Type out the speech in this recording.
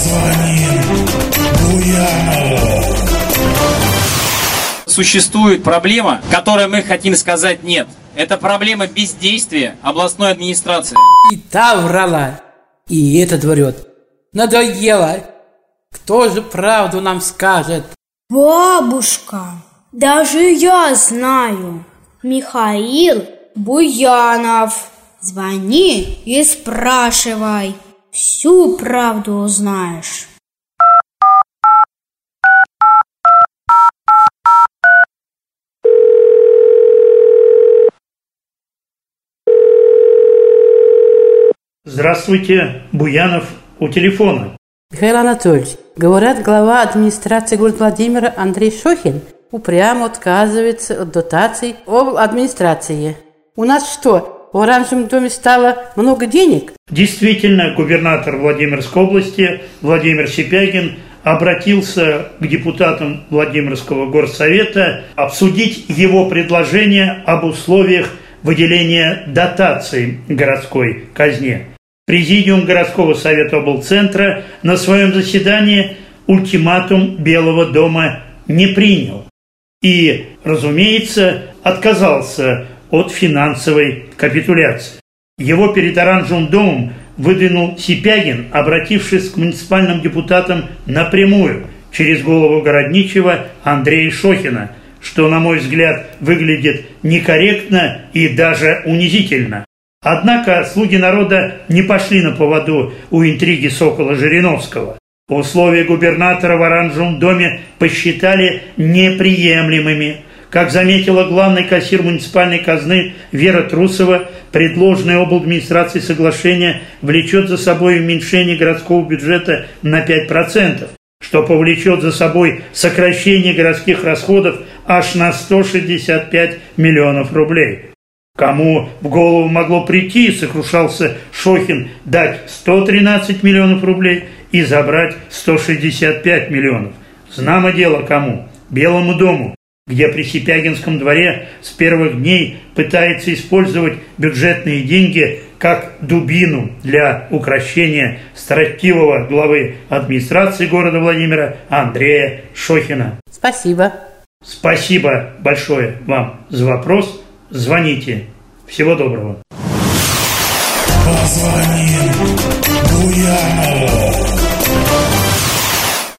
Позвоним Буянову. Существует проблема, которой мы хотим сказать нет. Это проблема бездействия областной администрации. И та врала, и этот врет. Надоело. Кто же правду нам скажет? Бабушка, даже я знаю. Михаил Буянов. Звони и спрашивай. Всю правду узнаешь. Здравствуйте, Буянов у телефона. Михаил Анатольевич, говорят, глава администрации города Владимира Андрей Шохин упрямо отказывается от дотаций об администрации. У нас что, в оранжевом доме стало много денег? Действительно, губернатор Владимирской области Владимир Сипягин обратился к депутатам Владимирского горсовета обсудить его предложение об условиях выделения дотаций городской казне. Президиум городского совета облцентра на своем заседании ультиматум Белого дома не принял и, разумеется, отказался от финансовой капитуляции. Его перед Оранжевым домом выдвинул Сипягин, обратившись к муниципальным депутатам напрямую через голову городничего Андрея Шохина, что, на мой взгляд, выглядит некорректно и даже унизительно. Однако слуги народа не пошли на поводу у интриги Сокола Жириновского. Условия губернатора в Оранжевом доме посчитали неприемлемыми. Как заметила главный кассир муниципальной казны Вера Трусова, предложенное об соглашение влечет за собой уменьшение городского бюджета на 5%, что повлечет за собой сокращение городских расходов аж на 165 миллионов рублей. Кому в голову могло прийти, сокрушался Шохин, дать 113 миллионов рублей и забрать 165 миллионов. Знамо дело кому? Белому дому, где при Сипягинском дворе с первых дней пытается использовать бюджетные деньги как дубину для украшения строптивого главы администрации города Владимира Андрея Шохина. Спасибо. Спасибо большое вам за вопрос звоните. Всего доброго. Позвоним Буянову.